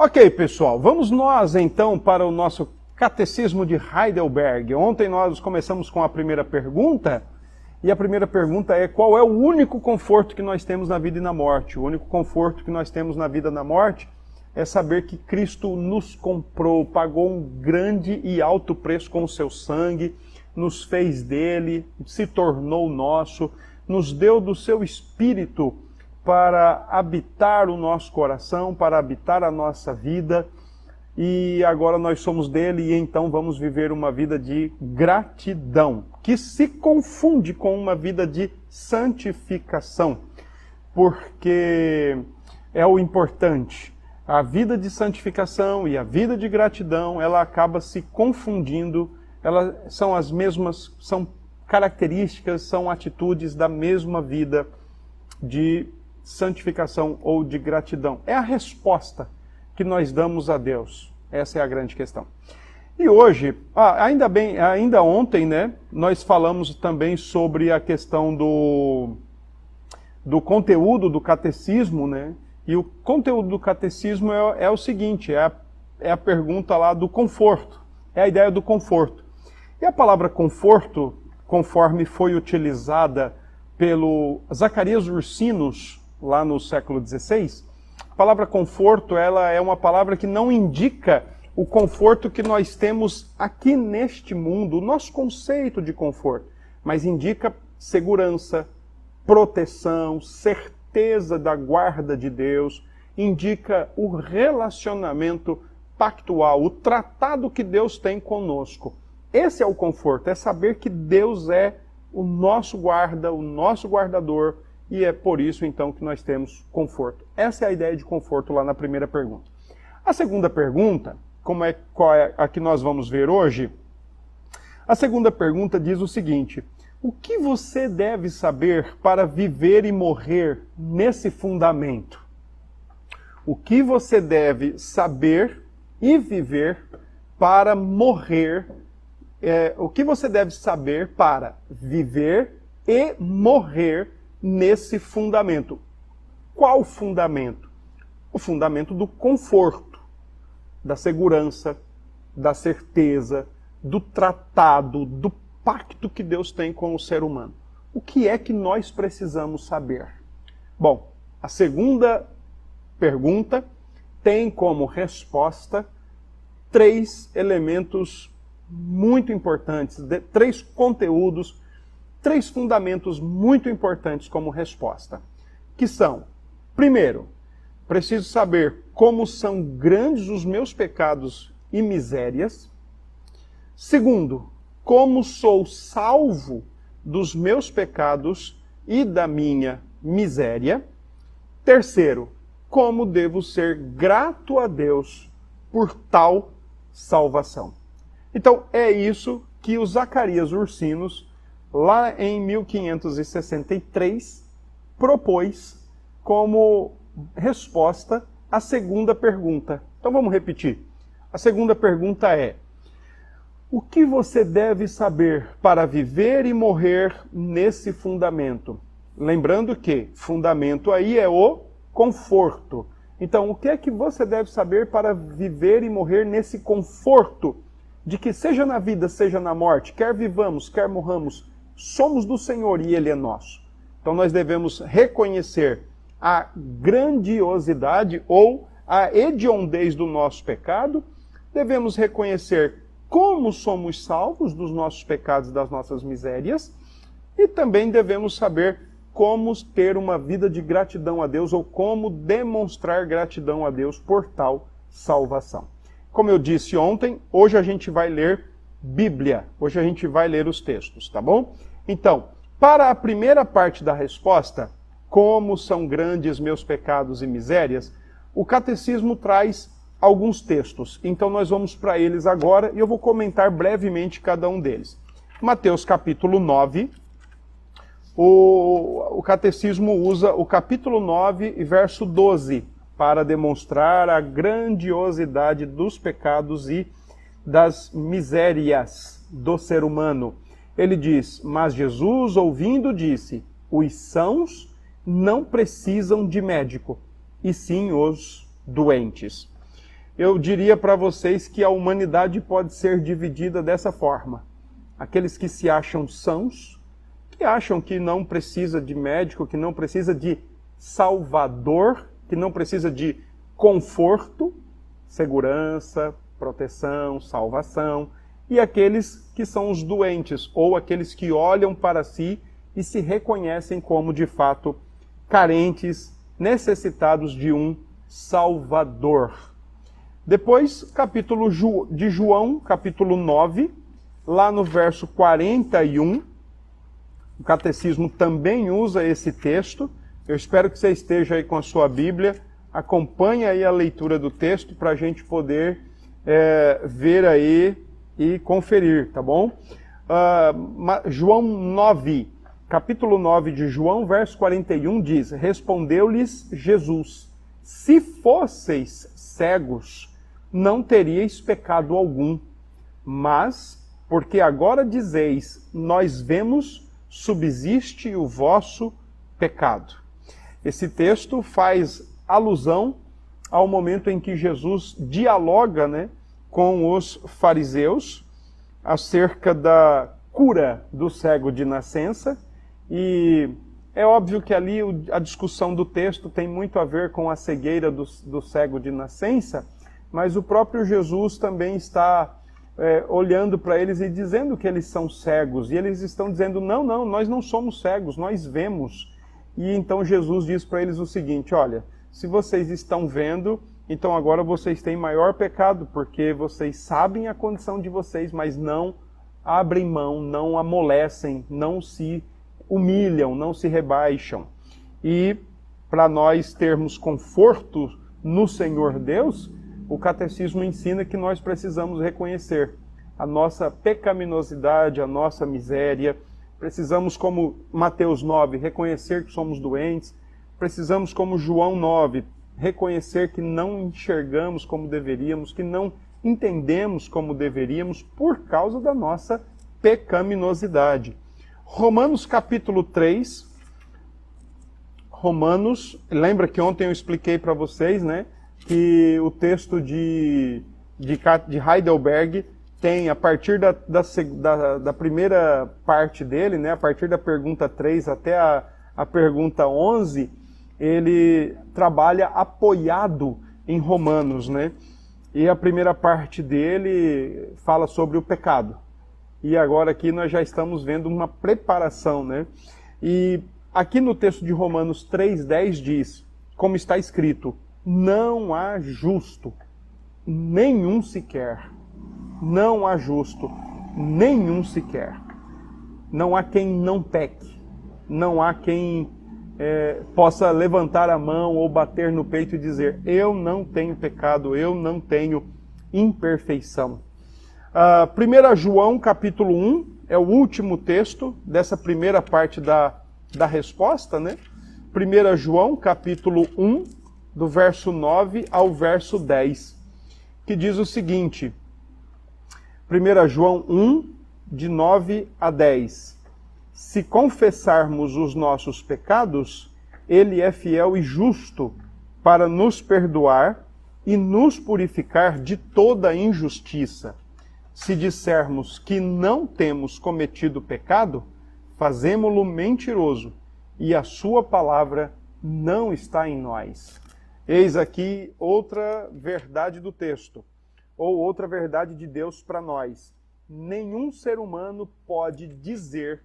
Ok, pessoal, vamos nós então para o nosso Catecismo de Heidelberg. Ontem nós começamos com a primeira pergunta, e a primeira pergunta é: qual é o único conforto que nós temos na vida e na morte? O único conforto que nós temos na vida e na morte é saber que Cristo nos comprou, pagou um grande e alto preço com o seu sangue, nos fez dele, se tornou nosso, nos deu do seu espírito para habitar o nosso coração, para habitar a nossa vida. E agora nós somos dele e então vamos viver uma vida de gratidão, que se confunde com uma vida de santificação, porque é o importante. A vida de santificação e a vida de gratidão, ela acaba se confundindo, elas são as mesmas, são características, são atitudes da mesma vida de santificação ou de gratidão. É a resposta que nós damos a Deus. Essa é a grande questão. E hoje, ah, ainda bem, ainda ontem, né, nós falamos também sobre a questão do, do conteúdo do catecismo, né? E o conteúdo do catecismo é, é o seguinte: é a, é a pergunta lá do conforto. É a ideia do conforto. E a palavra conforto, conforme foi utilizada pelo Zacarias Ursinos lá no século XVI, a palavra conforto ela é uma palavra que não indica o conforto que nós temos aqui neste mundo, o nosso conceito de conforto, mas indica segurança, proteção, certeza da guarda de Deus, indica o relacionamento pactual, o tratado que Deus tem conosco. Esse é o conforto, é saber que Deus é o nosso guarda, o nosso guardador, e é por isso então que nós temos conforto. Essa é a ideia de conforto lá na primeira pergunta. A segunda pergunta, como é qual é a que nós vamos ver hoje? A segunda pergunta diz o seguinte: o que você deve saber para viver e morrer nesse fundamento? O que você deve saber e viver para morrer? É, o que você deve saber para viver e morrer nesse fundamento. Qual fundamento? O fundamento do conforto, da segurança, da certeza, do tratado, do pacto que Deus tem com o ser humano. O que é que nós precisamos saber? Bom, a segunda pergunta tem como resposta três elementos muito importantes, três conteúdos três fundamentos muito importantes como resposta, que são: primeiro, preciso saber como são grandes os meus pecados e misérias. Segundo, como sou salvo dos meus pecados e da minha miséria. Terceiro, como devo ser grato a Deus por tal salvação. Então, é isso que o Zacarias Ursinos lá em 1563, propôs como resposta a segunda pergunta. Então vamos repetir. A segunda pergunta é: O que você deve saber para viver e morrer nesse fundamento? Lembrando que fundamento aí é o conforto. Então, o que é que você deve saber para viver e morrer nesse conforto de que seja na vida, seja na morte, quer vivamos, quer morramos, somos do Senhor e Ele é nosso. Então nós devemos reconhecer a grandiosidade ou a hediondez do nosso pecado, devemos reconhecer como somos salvos dos nossos pecados e das nossas misérias, e também devemos saber como ter uma vida de gratidão a Deus ou como demonstrar gratidão a Deus por tal salvação. Como eu disse ontem, hoje a gente vai ler Bíblia. Hoje a gente vai ler os textos, tá bom? Então, para a primeira parte da resposta, como são grandes meus pecados e misérias, o catecismo traz alguns textos. Então nós vamos para eles agora e eu vou comentar brevemente cada um deles. Mateus capítulo 9. O, o catecismo usa o capítulo 9 e verso 12 para demonstrar a grandiosidade dos pecados e das misérias do ser humano. Ele diz: Mas Jesus, ouvindo, disse: Os sãos não precisam de médico, e sim os doentes. eu diria para vocês que a humanidade pode ser dividida dessa forma: aqueles que se acham sãos, que acham que não precisa de médico, que não precisa de salvador, que não precisa de conforto, segurança, proteção, salvação, e aqueles que são os doentes, ou aqueles que olham para si e se reconhecem como de fato carentes, necessitados de um Salvador. Depois, capítulo de João, capítulo 9, lá no verso 41, o catecismo também usa esse texto. Eu espero que você esteja aí com a sua Bíblia. Acompanhe aí a leitura do texto para a gente poder é, ver aí e conferir, tá bom? Uh, João 9, capítulo 9 de João, verso 41 diz: Respondeu-lhes Jesus: Se fosseis cegos, não teríeis pecado algum. Mas, porque agora dizeis, nós vemos, subsiste o vosso pecado. Esse texto faz alusão ao momento em que Jesus dialoga né, com os fariseus acerca da cura do cego de nascença e é óbvio que ali a discussão do texto tem muito a ver com a cegueira do, do cego de nascença, mas o próprio Jesus também está é, olhando para eles e dizendo que eles são cegos. E eles estão dizendo: não, não, nós não somos cegos, nós vemos. E então Jesus diz para eles o seguinte: olha, se vocês estão vendo, então agora vocês têm maior pecado, porque vocês sabem a condição de vocês, mas não abrem mão, não amolecem, não se humilham, não se rebaixam. E para nós termos conforto no Senhor Deus, o catecismo ensina que nós precisamos reconhecer a nossa pecaminosidade, a nossa miséria. Precisamos, como Mateus 9, reconhecer que somos doentes. Precisamos, como João 9, reconhecer que não enxergamos como deveríamos, que não entendemos como deveríamos por causa da nossa pecaminosidade. Romanos capítulo 3. Romanos, lembra que ontem eu expliquei para vocês, né, que o texto de, de, de Heidelberg tem, a partir da, da, da, da, primeira parte dele, né, a partir da pergunta 3 até a, a pergunta 11, ele trabalha apoiado em Romanos, né? E a primeira parte dele fala sobre o pecado e agora aqui nós já estamos vendo uma preparação, né? E aqui no texto de Romanos 3:10 diz, como está escrito: não há justo nenhum sequer. Não há justo nenhum sequer. Não há quem não peque. Não há quem é, possa levantar a mão ou bater no peito e dizer: Eu não tenho pecado, eu não tenho imperfeição. Uh, ah, 1 João capítulo 1 é o último texto dessa primeira parte da, da resposta, né? 1 João capítulo 1, do verso 9 ao verso 10, que diz o seguinte: 1 João 1, de 9 a 10. Se confessarmos os nossos pecados, ele é fiel e justo para nos perdoar e nos purificar de toda injustiça se dissermos que não temos cometido pecado, fazemo-lo mentiroso e a sua palavra não está em nós. Eis aqui outra verdade do texto, ou outra verdade de Deus para nós. Nenhum ser humano pode dizer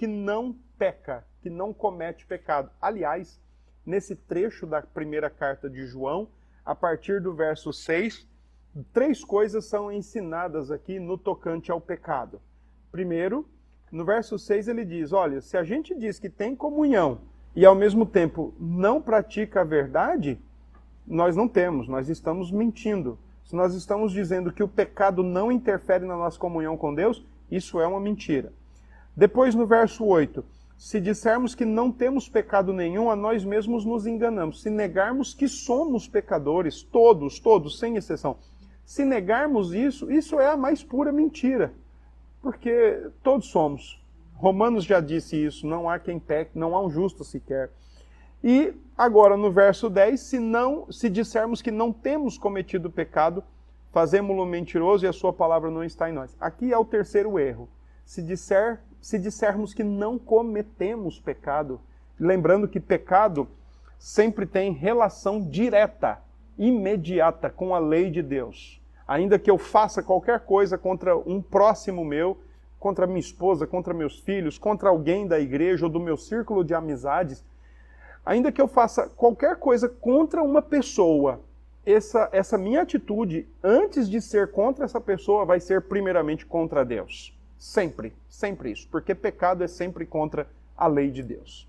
que não peca, que não comete pecado. Aliás, nesse trecho da primeira carta de João, a partir do verso 6, três coisas são ensinadas aqui no tocante ao pecado. Primeiro, no verso 6 ele diz: Olha, se a gente diz que tem comunhão e ao mesmo tempo não pratica a verdade, nós não temos, nós estamos mentindo. Se nós estamos dizendo que o pecado não interfere na nossa comunhão com Deus, isso é uma mentira. Depois, no verso 8, se dissermos que não temos pecado nenhum, a nós mesmos nos enganamos. Se negarmos que somos pecadores, todos, todos, sem exceção, se negarmos isso, isso é a mais pura mentira. Porque todos somos. Romanos já disse isso, não há quem peque, não há um justo sequer. E Agora, no verso 10, se, não, se dissermos que não temos cometido pecado, fazemos-lo mentiroso e a sua palavra não está em nós. Aqui é o terceiro erro. Se, disser, se dissermos que não cometemos pecado, lembrando que pecado sempre tem relação direta, imediata com a lei de Deus. Ainda que eu faça qualquer coisa contra um próximo meu, contra minha esposa, contra meus filhos, contra alguém da igreja ou do meu círculo de amizades, ainda que eu faça qualquer coisa contra uma pessoa, essa, essa minha atitude, antes de ser contra essa pessoa, vai ser primeiramente contra Deus. Sempre, sempre isso. Porque pecado é sempre contra a lei de Deus.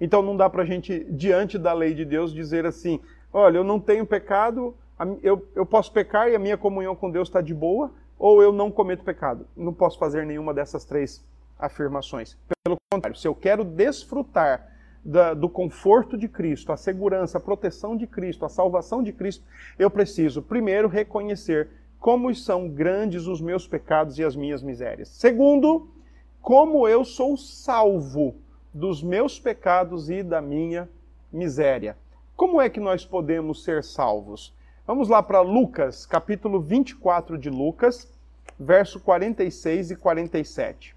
Então não dá para a gente, diante da lei de Deus, dizer assim: olha, eu não tenho pecado, eu, eu posso pecar e a minha comunhão com Deus está de boa, ou eu não cometo pecado. Não posso fazer nenhuma dessas três afirmações. Pelo contrário, se eu quero desfrutar da, do conforto de Cristo, a segurança, a proteção de Cristo, a salvação de Cristo, eu preciso, primeiro, reconhecer como são grandes os meus pecados e as minhas misérias. Segundo, como eu sou salvo dos meus pecados e da minha miséria. Como é que nós podemos ser salvos? Vamos lá para Lucas, capítulo 24 de Lucas, verso 46 e 47.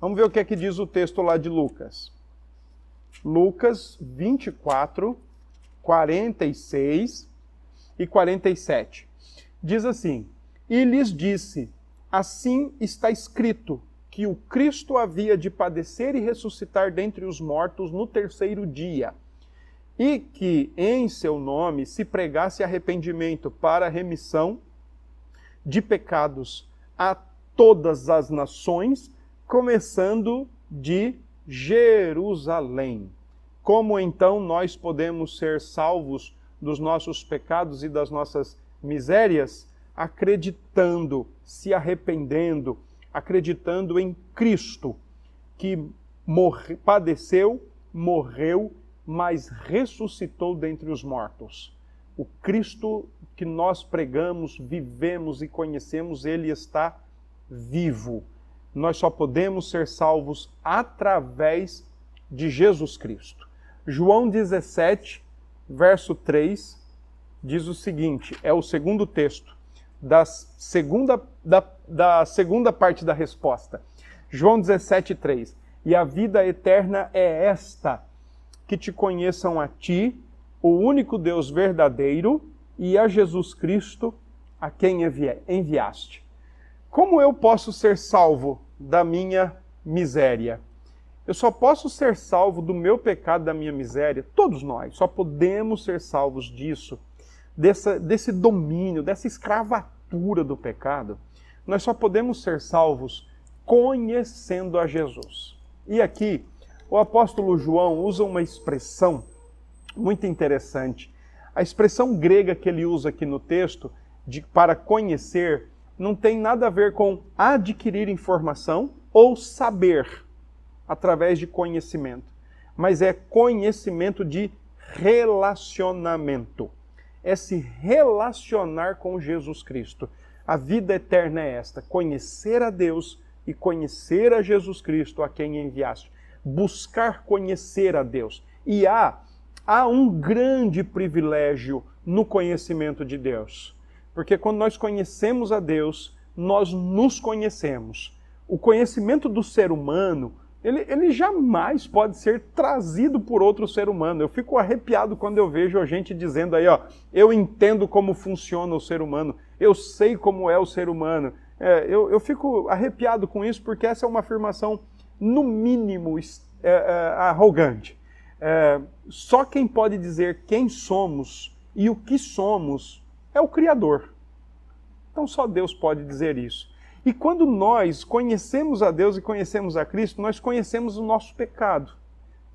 Vamos ver o que é que diz o texto lá de Lucas. Lucas 24, 46 e 47. Diz assim: E lhes disse: Assim está escrito que o Cristo havia de padecer e ressuscitar dentre os mortos no terceiro dia, e que em seu nome se pregasse arrependimento para remissão de pecados a todas as nações, começando de Jerusalém. Como então nós podemos ser salvos dos nossos pecados e das nossas misérias? Acreditando, se arrependendo, acreditando em Cristo, que morre, padeceu, morreu, mas ressuscitou dentre os mortos. O Cristo que nós pregamos, vivemos e conhecemos, ele está vivo nós só podemos ser salvos através de Jesus Cristo. João 17, verso 3, diz o seguinte: é o segundo texto da segunda, da, da segunda parte da resposta. João 17, 3. E a vida eterna é esta: que te conheçam a ti, o único Deus verdadeiro, e a Jesus Cristo, a quem enviaste. Como eu posso ser salvo da minha miséria. Eu só posso ser salvo do meu pecado, da minha miséria, todos nós, só podemos ser salvos disso, dessa, desse domínio, dessa escravatura do pecado. Nós só podemos ser salvos conhecendo a Jesus. E aqui, o apóstolo João usa uma expressão muito interessante. A expressão grega que ele usa aqui no texto, de, para conhecer, não tem nada a ver com adquirir informação ou saber através de conhecimento, mas é conhecimento de relacionamento. É se relacionar com Jesus Cristo. A vida eterna é esta: conhecer a Deus e conhecer a Jesus Cristo, a quem enviaste. Buscar conhecer a Deus. E há, há um grande privilégio no conhecimento de Deus porque quando nós conhecemos a Deus, nós nos conhecemos. O conhecimento do ser humano, ele, ele jamais pode ser trazido por outro ser humano. Eu fico arrepiado quando eu vejo a gente dizendo aí, ó, eu entendo como funciona o ser humano, eu sei como é o ser humano. É, eu, eu fico arrepiado com isso porque essa é uma afirmação, no mínimo, é, é, arrogante. É, só quem pode dizer quem somos e o que somos é o Criador. Então só Deus pode dizer isso. E quando nós conhecemos a Deus e conhecemos a Cristo, nós conhecemos o nosso pecado,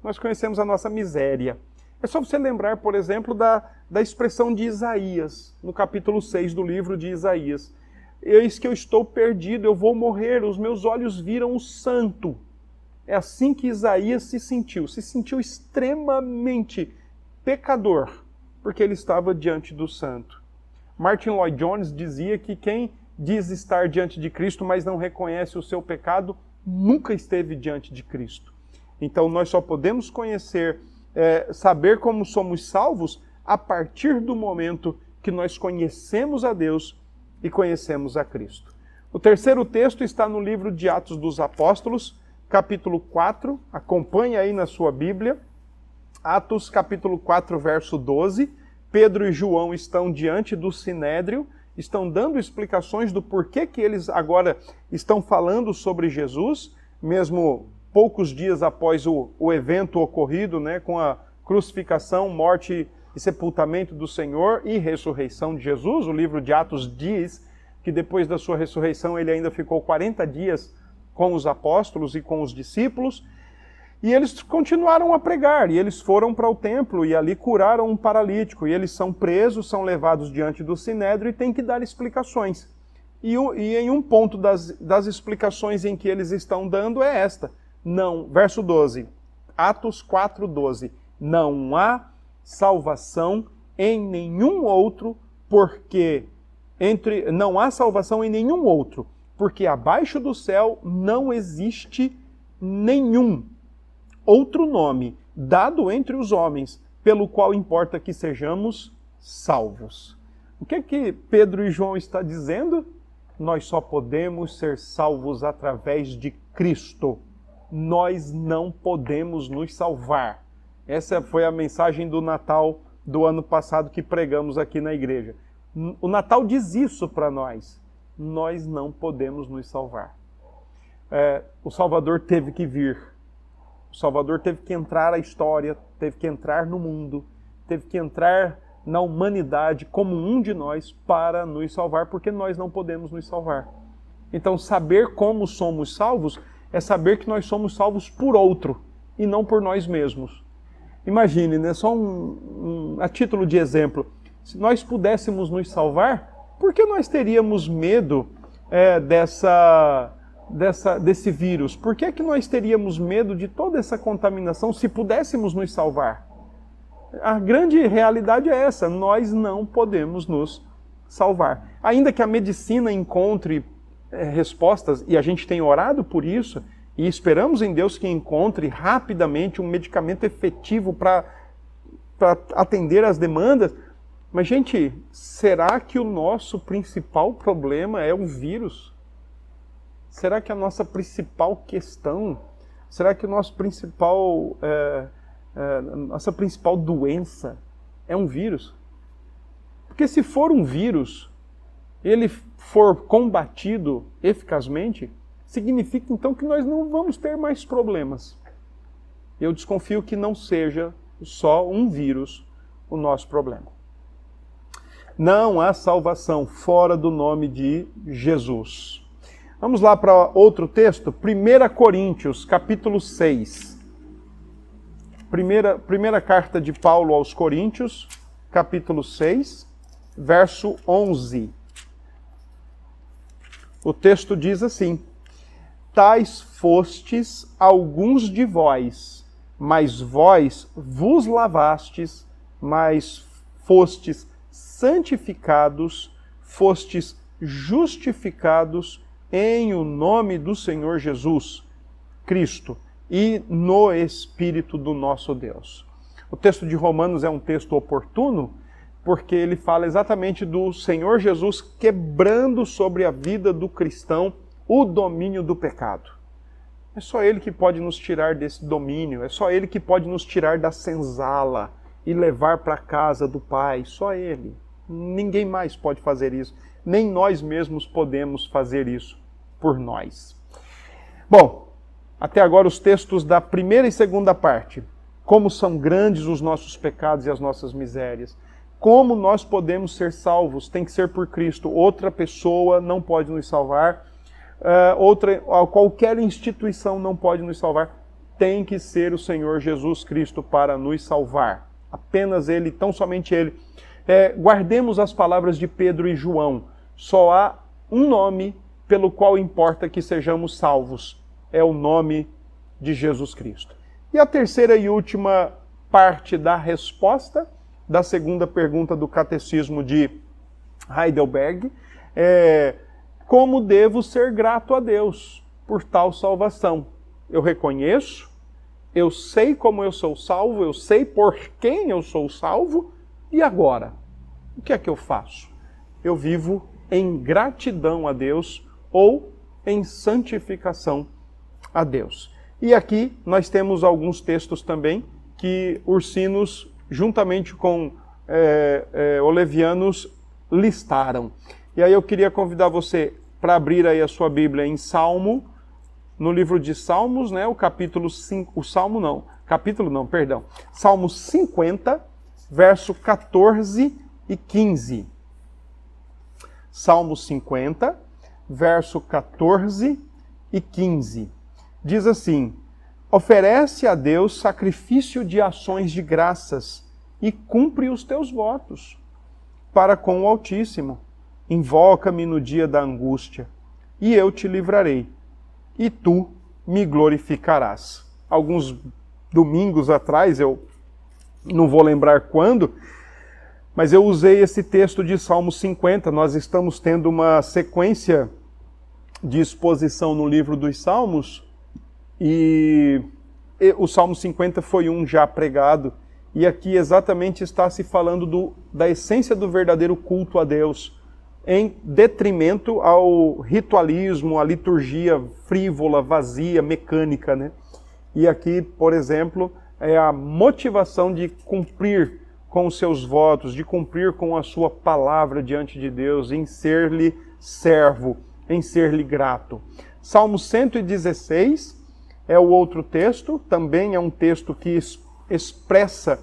nós conhecemos a nossa miséria. É só você lembrar, por exemplo, da, da expressão de Isaías, no capítulo 6 do livro de Isaías. Eis que eu estou perdido, eu vou morrer, os meus olhos viram o santo. É assim que Isaías se sentiu, se sentiu extremamente pecador, porque ele estava diante do santo. Martin Lloyd Jones dizia que quem diz estar diante de Cristo, mas não reconhece o seu pecado, nunca esteve diante de Cristo. Então nós só podemos conhecer é, saber como somos salvos a partir do momento que nós conhecemos a Deus e conhecemos a Cristo. O terceiro texto está no livro de Atos dos Apóstolos, capítulo 4. Acompanhe aí na sua Bíblia. Atos, capítulo 4, verso 12. Pedro e João estão diante do sinédrio, estão dando explicações do porquê que eles agora estão falando sobre Jesus, mesmo poucos dias após o, o evento ocorrido, né, com a crucificação, morte e sepultamento do Senhor e ressurreição de Jesus. O livro de Atos diz que depois da sua ressurreição ele ainda ficou 40 dias com os apóstolos e com os discípulos. E eles continuaram a pregar, e eles foram para o templo e ali curaram um paralítico. E eles são presos, são levados diante do sinédrio e têm que dar explicações. E, e em um ponto das, das explicações em que eles estão dando é esta. Não, verso 12, Atos 4, 12. Não há salvação em nenhum outro, porque entre não há salvação em nenhum outro, porque abaixo do céu não existe nenhum outro nome dado entre os homens, pelo qual importa que sejamos salvos. O que é que Pedro e João está dizendo? Nós só podemos ser salvos através de Cristo. Nós não podemos nos salvar. Essa foi a mensagem do Natal do ano passado que pregamos aqui na igreja. O Natal diz isso para nós. Nós não podemos nos salvar. É, o Salvador teve que vir o Salvador teve que entrar à história, teve que entrar no mundo, teve que entrar na humanidade como um de nós para nos salvar, porque nós não podemos nos salvar. Então, saber como somos salvos é saber que nós somos salvos por outro e não por nós mesmos. Imagine, né, só um, um, a título de exemplo, se nós pudéssemos nos salvar, por que nós teríamos medo é, dessa dessa, desse vírus, por que, é que nós teríamos medo de toda essa contaminação se pudéssemos nos salvar? A grande realidade é essa: nós não podemos nos salvar. Ainda que a medicina encontre é, respostas, e a gente tem orado por isso, e esperamos em Deus que encontre rapidamente um medicamento efetivo para atender às demandas. Mas, gente, será que o nosso principal problema é o vírus? Será que a nossa principal questão, será que o nosso principal, é, é, nossa principal doença é um vírus? Porque se for um vírus, ele for combatido eficazmente, significa então que nós não vamos ter mais problemas. Eu desconfio que não seja só um vírus o nosso problema. Não há salvação fora do nome de Jesus. Vamos lá para outro texto, 1 Coríntios, capítulo 6. Primeira, primeira carta de Paulo aos Coríntios, capítulo 6, verso 11. O texto diz assim: Tais fostes alguns de vós, mas vós vos lavastes, mas fostes santificados, fostes justificados em o nome do Senhor Jesus Cristo e no Espírito do nosso Deus. O texto de Romanos é um texto oportuno porque ele fala exatamente do Senhor Jesus quebrando sobre a vida do cristão o domínio do pecado. É só Ele que pode nos tirar desse domínio, é só Ele que pode nos tirar da senzala e levar para a casa do Pai, só Ele. Ninguém mais pode fazer isso, nem nós mesmos podemos fazer isso por nós. Bom, até agora os textos da primeira e segunda parte. Como são grandes os nossos pecados e as nossas misérias. Como nós podemos ser salvos? Tem que ser por Cristo. Outra pessoa não pode nos salvar. Uh, outra, qualquer instituição não pode nos salvar. Tem que ser o Senhor Jesus Cristo para nos salvar. Apenas Ele, tão somente Ele. É, guardemos as palavras de Pedro e João. Só há um nome pelo qual importa que sejamos salvos. É o nome de Jesus Cristo. E a terceira e última parte da resposta da segunda pergunta do Catecismo de Heidelberg é: como devo ser grato a Deus por tal salvação? Eu reconheço Eu sei como eu sou salvo, eu sei por quem eu sou salvo, e agora? O que é que eu faço? Eu vivo em gratidão a Deus ou em santificação a Deus. E aqui nós temos alguns textos também que Ursinos, juntamente com é, é, Olevianos, listaram. E aí eu queria convidar você para abrir aí a sua Bíblia em Salmo, no livro de Salmos, né, o capítulo 5, o Salmo não, capítulo não, perdão, Salmo 50, verso 14 e 15. Salmo 50, verso 14 e 15. Diz assim: Oferece a Deus sacrifício de ações de graças e cumpre os teus votos para com o Altíssimo. Invoca-me no dia da angústia, e eu te livrarei, e tu me glorificarás. Alguns domingos atrás, eu não vou lembrar quando, mas eu usei esse texto de Salmo 50. Nós estamos tendo uma sequência de exposição no livro dos Salmos, e o Salmo 50 foi um já pregado, e aqui exatamente está se falando do, da essência do verdadeiro culto a Deus, em detrimento ao ritualismo, à liturgia frívola, vazia, mecânica. Né? E aqui, por exemplo, é a motivação de cumprir com os seus votos, de cumprir com a sua palavra diante de Deus, em ser-lhe servo, em ser-lhe grato. Salmo 116 é o outro texto, também é um texto que expressa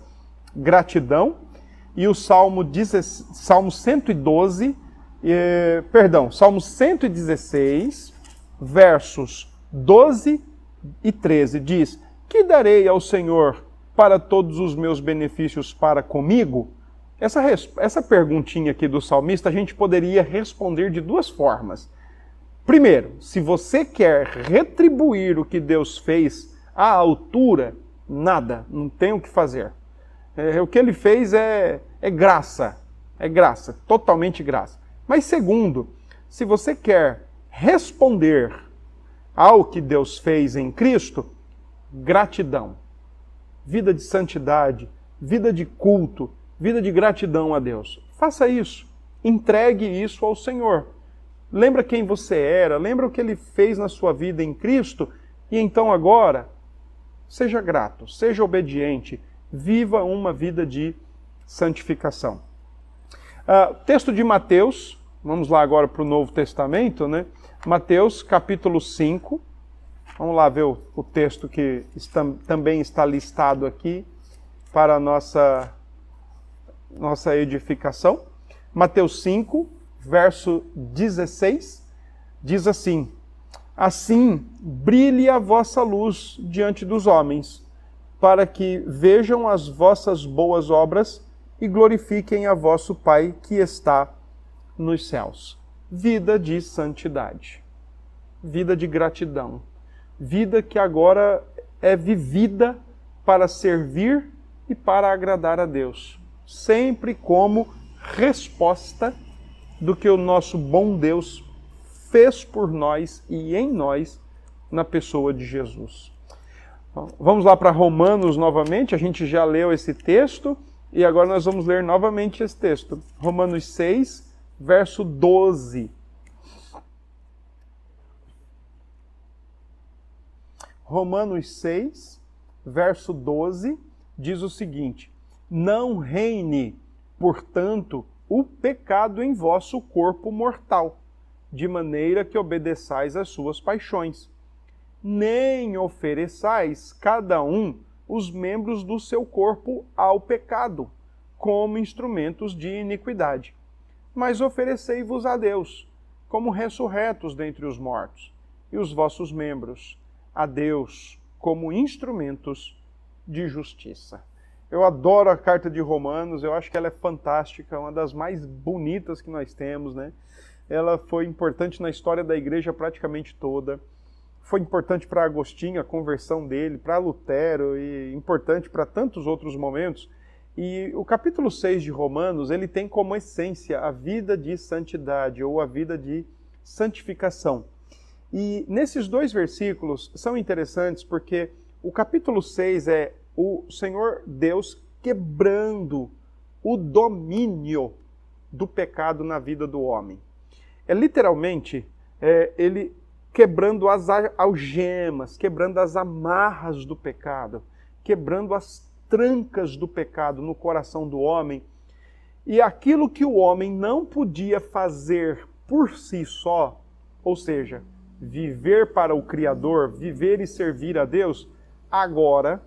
gratidão. E o Salmo, 10, Salmo 112, eh, perdão, Salmo 116, versos 12 e 13, diz: Que darei ao Senhor para todos os meus benefícios para comigo? Essa, essa perguntinha aqui do salmista a gente poderia responder de duas formas. Primeiro, se você quer retribuir o que Deus fez à altura, nada, não tem o que fazer. É, o que ele fez é, é graça, é graça, totalmente graça. Mas segundo, se você quer responder ao que Deus fez em Cristo, gratidão, vida de santidade, vida de culto, vida de gratidão a Deus. Faça isso, entregue isso ao Senhor. Lembra quem você era, lembra o que ele fez na sua vida em Cristo, e então agora, seja grato, seja obediente, viva uma vida de santificação. Uh, texto de Mateus, vamos lá agora para o Novo Testamento, né? Mateus capítulo 5. Vamos lá ver o, o texto que está, também está listado aqui para a nossa, nossa edificação. Mateus 5, verso 16, diz assim: Assim brilhe a vossa luz diante dos homens, para que vejam as vossas boas obras e glorifiquem a vosso Pai que está nos céus. Vida de santidade, vida de gratidão, vida que agora é vivida para servir e para agradar a Deus, sempre como resposta do que o nosso bom Deus fez por nós e em nós na pessoa de Jesus. Vamos lá para Romanos novamente, a gente já leu esse texto e agora nós vamos ler novamente esse texto. Romanos 6, verso 12. Romanos 6, verso 12, diz o seguinte: Não reine, portanto, o pecado em vosso corpo mortal, de maneira que obedeçais às suas paixões. Nem ofereçais cada um os membros do seu corpo ao pecado, como instrumentos de iniquidade. Mas oferecei-vos a Deus, como ressurretos dentre os mortos, e os vossos membros a Deus como instrumentos de justiça. Eu adoro a carta de Romanos, eu acho que ela é fantástica, uma das mais bonitas que nós temos, né? Ela foi importante na história da igreja praticamente toda. Foi importante para Agostinho, a conversão dele, para Lutero e importante para tantos outros momentos. E o capítulo 6 de Romanos, ele tem como essência a vida de santidade ou a vida de santificação. E nesses dois versículos são interessantes porque O capítulo 6 é o Senhor Deus quebrando o domínio do pecado na vida do homem. É literalmente é, ele quebrando as algemas, quebrando as amarras do pecado, quebrando as trancas do pecado no coração do homem. E aquilo que o homem não podia fazer por si só, ou seja, viver para o Criador, viver e servir a Deus, agora,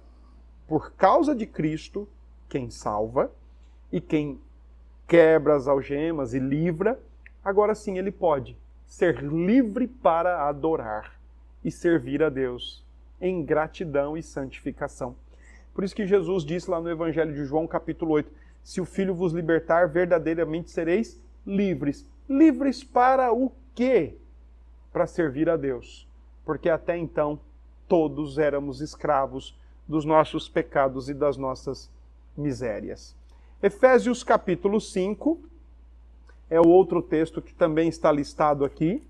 por causa de Cristo, quem salva e quem quebra as algemas e livra, agora sim ele pode ser livre para adorar e servir a Deus em gratidão e santificação. Por isso que Jesus disse lá no Evangelho de João, capítulo 8: Se o Filho vos libertar, verdadeiramente sereis livres. Livres para o quê? Para servir a Deus. Porque até então todos éramos escravos dos nossos pecados e das nossas misérias. Efésios capítulo 5 é o outro texto que também está listado aqui.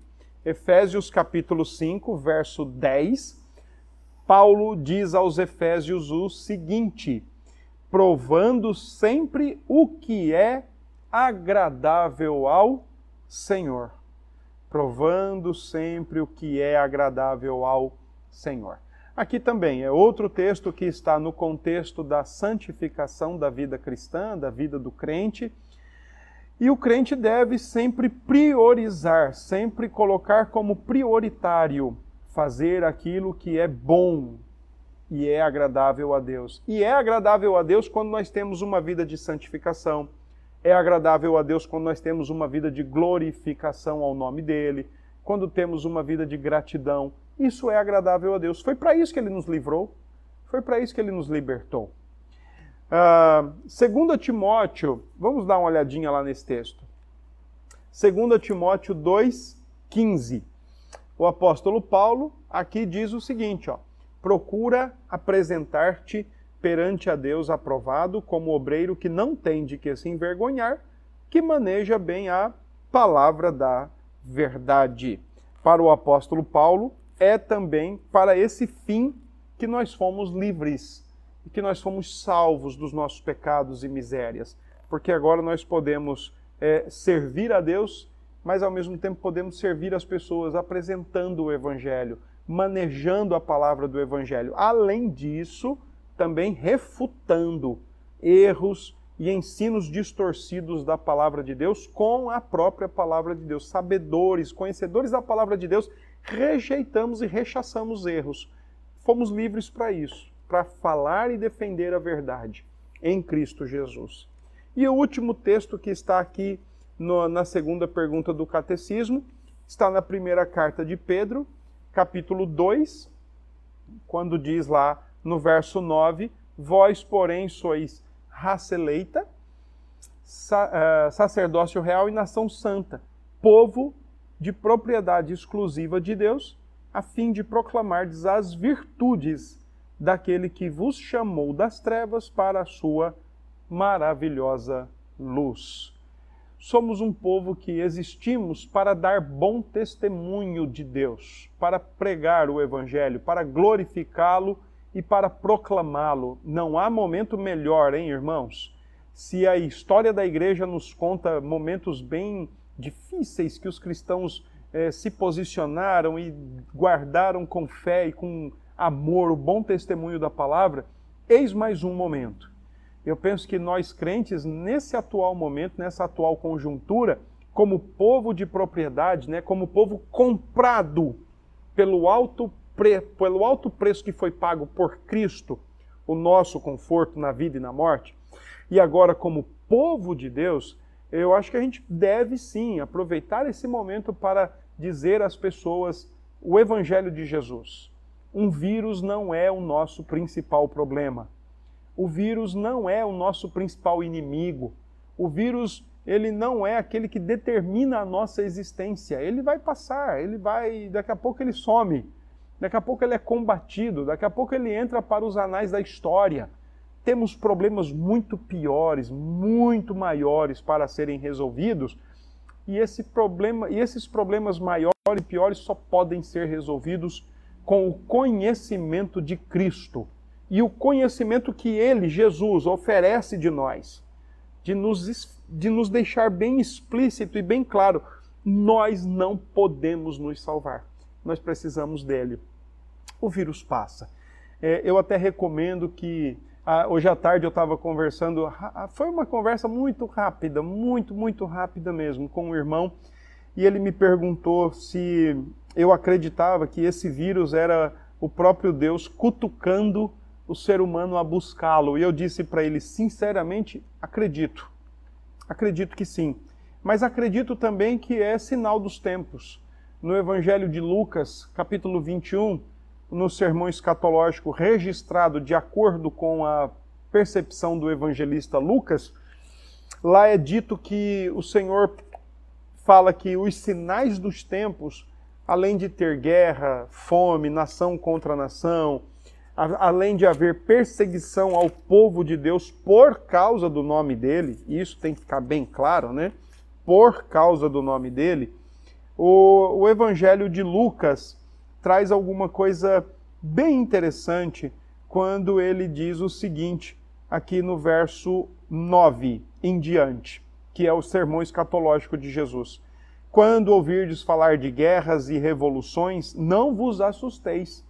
Efésios capítulo 5, verso 10. Paulo diz aos Efésios o seguinte: provando sempre o que é agradável ao Senhor. Provando sempre o que é agradável ao Senhor. Aqui também é outro texto que está no contexto da santificação da vida cristã, da vida do crente. E o crente deve sempre priorizar, sempre colocar como prioritário fazer aquilo que é bom e é agradável a Deus. E é agradável a Deus quando nós temos uma vida de santificação. É agradável a Deus quando nós temos uma vida de glorificação ao nome dele, quando temos uma vida de gratidão isso é agradável a Deus. Foi para isso que ele nos livrou, foi para isso que ele nos libertou. Uh, segundo Timóteo, vamos dar uma olhadinha lá nesse texto. 2 Timóteo 2,15. O apóstolo Paulo aqui diz o seguinte: ó, procura apresentar-te perante a Deus aprovado como obreiro que não tem de que se envergonhar, que maneja bem a palavra da verdade. Para o apóstolo Paulo, é também para esse fim que nós fomos livres e que nós fomos salvos dos nossos pecados e misérias. Porque agora nós podemos é, servir a Deus, mas ao mesmo tempo podemos servir as pessoas apresentando o Evangelho, manejando a palavra do Evangelho. Além disso, também refutando erros e ensinos distorcidos da palavra de Deus com a própria palavra de Deus. Sabedores, conhecedores da palavra de Deus rejeitamos e rechaçamos erros. Fomos livres para isso, para falar e defender a verdade em Cristo Jesus. E o último texto que está aqui no, na segunda pergunta do catecismo está na primeira carta de Pedro, capítulo 2, quando diz lá no verso 9: Vós, porém, sois raça eleita, eh, sacerdócio real e nação santa, povo de propriedade exclusiva de Deus, a fim de proclamar as virtudes daquele que vos chamou das trevas para a sua maravilhosa luz. Somos um povo que existimos para dar bom testemunho de Deus, para pregar o Evangelho, para glorificá-lo e para proclamá-lo. Não há momento melhor, hein, irmãos? Se a história da igreja nos conta momentos bem difíceis que os cristãos eh, se posicionaram e guardaram com fé e com amor o bom testemunho da palavra, eis mais um momento. Eu penso que nós crentes, nesse atual momento, nessa atual conjuntura, como povo de propriedade, né, como povo comprado pelo alto, pelo alto preço que foi pago por Cristo, o nosso conforto na vida e na morte, e agora como povo de Deus, eu acho que a gente deve sim aproveitar esse momento para dizer às pessoas o Evangelho de Jesus. Um vírus não é o nosso principal problema. O vírus não é o nosso principal inimigo. O vírus, ele não é aquele que determina a nossa existência. Ele vai passar, ele vai, daqui a pouco ele some. Daqui a pouco ele é combatido, daqui a pouco ele entra para os anais da história. Temos problemas muito piores, muito maiores para serem resolvidos, e, esse problema, e esses problemas maiores e piores só podem ser resolvidos com o conhecimento de Cristo. E o conhecimento que Ele, Jesus, oferece de nós, de nos, de nos deixar bem explícito e bem claro: nós não podemos nos salvar, nós precisamos dele. O vírus passa. É, eu até recomendo que. Ah, hoje à tarde eu estava conversando, foi uma conversa muito rápida, muito, muito rápida mesmo, com um irmão, e ele me perguntou se eu acreditava que esse vírus era o próprio Deus cutucando o ser humano a buscá-lo. E eu disse para ele, sinceramente, acredito. Acredito que sim. Mas acredito também que é sinal dos tempos. No Evangelho de Lucas, capítulo 21, no sermão escatológico registrado de acordo com a percepção do evangelista Lucas, lá é dito que o Senhor fala que os sinais dos tempos, além de ter guerra, fome, nação contra nação, além de haver perseguição ao povo de Deus por causa do nome dele, e isso tem que ficar bem claro, né? Por causa do nome dele, o, o Evangelho de Lucas traz alguma coisa bem interessante quando ele diz o seguinte, aqui no verso 9 em diante, que é o sermão escatológico de Jesus. Quando ouvirdes falar de guerras e revoluções, não vos assusteis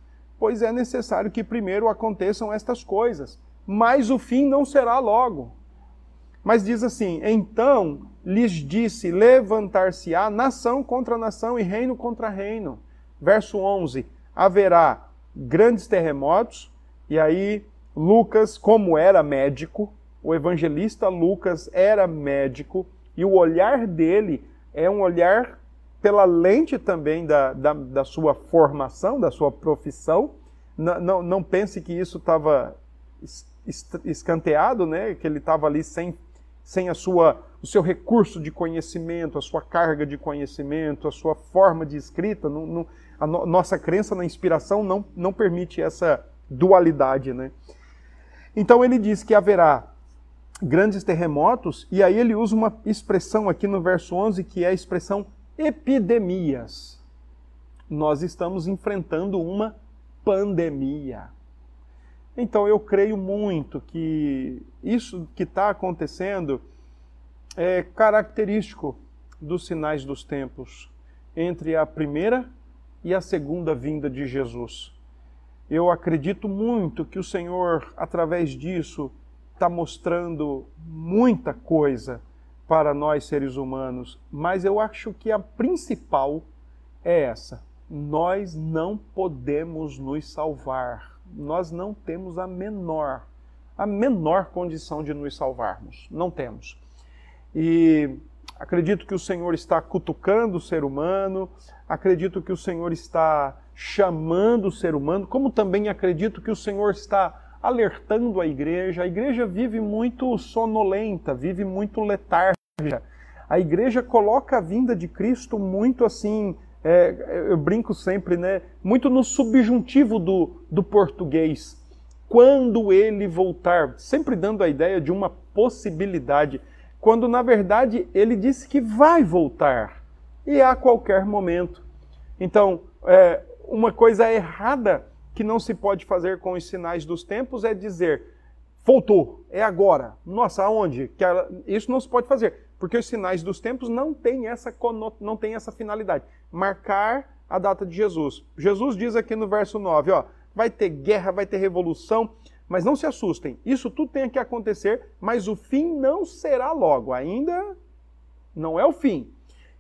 pois é necessário que primeiro aconteçam estas coisas, mas o fim não será logo. Mas diz assim: então lhes disse: levantar-se-á nação contra nação e reino contra reino. Verso 11: haverá grandes terremotos, e aí Lucas, como era médico, o evangelista Lucas era médico, e o olhar dele é um olhar pela lente também da, da, da sua formação, da sua profissão. Não, não, não pense que isso estava escanteado, né? que ele estava ali sem, sem a sua, o seu recurso de conhecimento, a sua carga de conhecimento, a sua forma de escrita. Não, não, a no, nossa crença na inspiração não, não permite essa dualidade. Né? Então ele diz que haverá grandes terremotos, e aí ele usa uma expressão aqui no verso 11 que é a expressão epidemias. Nós estamos enfrentando uma pandemia. Então eu creio muito que isso que está acontecendo é característico dos sinais dos tempos entre a primeira e a segunda vinda de Jesus. Eu acredito muito que o Senhor, através disso, está mostrando muita coisa para nós seres humanos, mas eu acho que a principal é essa. Nós não podemos nos salvar. Nós não temos a menor, a menor condição de nos salvarmos. Não temos. E acredito que o Senhor está cutucando o ser humano, acredito que o Senhor está chamando o ser humano, como também acredito que o Senhor está alertando a igreja. A igreja vive muito sonolenta, vive muito letárgica. A igreja coloca a vinda de Cristo muito assim, é, eu brinco sempre, né? Muito no subjuntivo do, do português. Quando ele voltar, sempre dando a ideia de uma possibilidade, quando na verdade ele disse que vai voltar e a qualquer momento. Então, é, uma coisa errada que não se pode fazer com os sinais dos tempos é dizer, voltou, é agora. Nossa, aonde? Isso não se pode fazer, porque os sinais dos tempos não têm essa, não têm essa finalidade. Marcar a data de Jesus. Jesus diz aqui no verso 9, ó, vai ter guerra, vai ter revolução, mas não se assustem. Isso tudo tem que acontecer, mas o fim não será logo. Ainda não é o fim.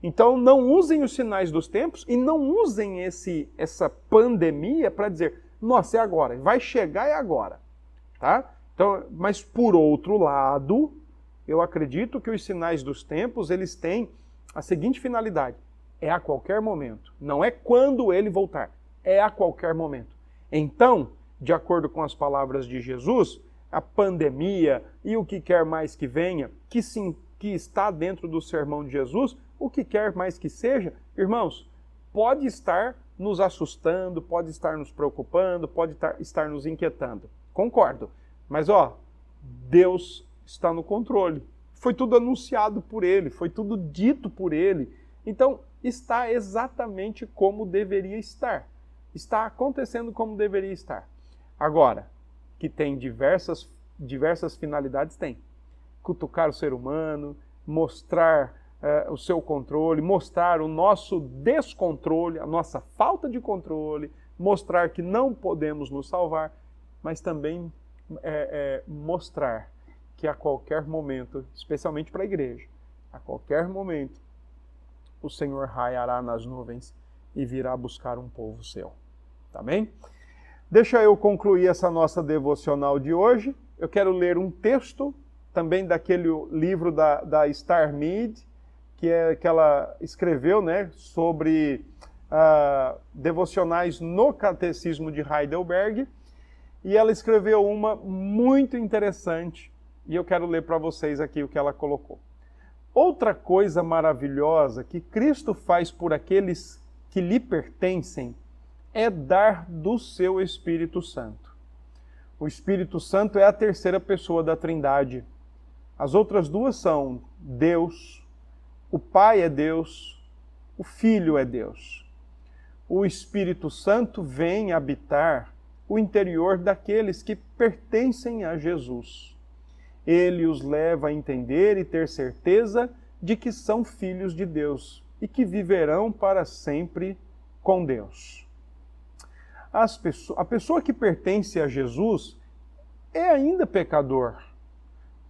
Então não usem os sinais dos tempos e não usem esse essa pandemia para dizer nossa, é agora, vai chegar é agora, tá? Então, mas por outro lado, eu acredito que os sinais dos tempos, eles têm a seguinte finalidade: é a qualquer momento, não é quando ele voltar, é a qualquer momento. Então, de acordo com as palavras de Jesus, a pandemia e o que quer mais que venha, que sim, que está dentro do sermão de Jesus, o que quer mais que seja, irmãos, pode estar nos assustando, pode estar nos preocupando, pode estar nos inquietando. Concordo. Mas ó, Deus está no controle. Foi tudo anunciado por ele, foi tudo dito por ele. Então, está exatamente como deveria estar. está acontecendo como deveria estar. Agora, que tem diversas, diversas finalidades, tem. Cutucar o ser humano, mostrar uh, o seu controle, mostrar o nosso descontrole, a nossa falta de controle, mostrar que não podemos nos salvar, mas também é, é, mostrar que a qualquer momento, especialmente para a igreja, a qualquer momento, o Senhor raiará nas nuvens e virá buscar um povo seu. Tá bem? Deixa eu concluir essa nossa devocional de hoje. Eu quero ler um texto também daquele livro da, da Star Mead, que, é, que ela escreveu né, sobre uh, devocionais no Catecismo de Heidelberg. E ela escreveu uma muito interessante, e eu quero ler para vocês aqui o que ela colocou. Outra coisa maravilhosa que Cristo faz por aqueles que lhe pertencem é dar do seu Espírito Santo. O Espírito Santo é a terceira pessoa da Trindade. As outras duas são Deus, o Pai é Deus, o Filho é Deus. O Espírito Santo vem habitar o interior daqueles que pertencem a Jesus. Ele os leva a entender e ter certeza de que são filhos de Deus e que viverão para sempre com Deus. Pessoas, a pessoa que pertence a Jesus é ainda pecador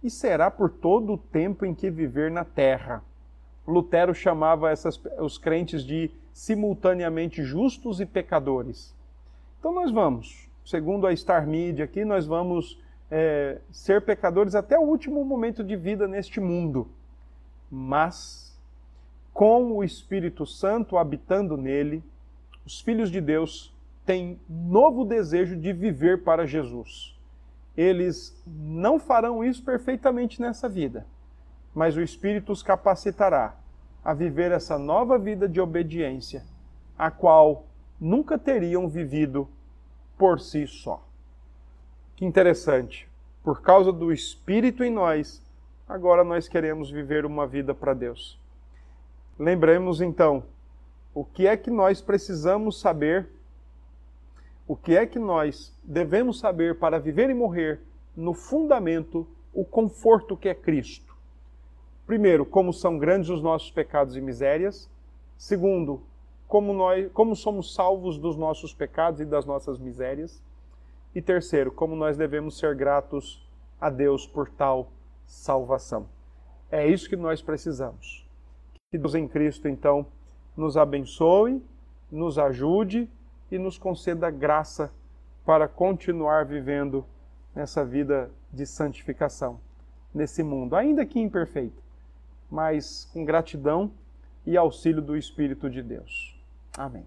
e será por todo o tempo em que viver na terra. Lutero chamava essas, os crentes de simultaneamente justos e pecadores. Então nós vamos, segundo a Star Media aqui, nós vamos é, ser pecadores até o último momento de vida neste mundo. Mas, com o Espírito Santo habitando nele, os filhos de Deus têm novo desejo de viver para Jesus. Eles não farão isso perfeitamente nessa vida mas o Espírito os capacitará a viver essa nova vida de obediência, a qual nunca teriam vivido por si só. Que interessante. Por causa do Espírito em nós, agora nós queremos viver uma vida para Deus. Lembremos então o que é que nós precisamos saber, o que é que nós devemos saber para viver e morrer no fundamento, o conforto que é Cristo. Primeiro, como são grandes os nossos pecados e misérias. Segundo, como, nós, como somos salvos dos nossos pecados e das nossas misérias. E terceiro, como nós devemos ser gratos a Deus por tal salvação. É isso que nós precisamos. Que Deus em Cristo, então, nos abençoe, nos ajude e nos conceda graça para continuar vivendo nessa vida de santificação, nesse mundo, ainda que imperfeito mas com gratidão e auxílio do Espírito de Deus. Amém.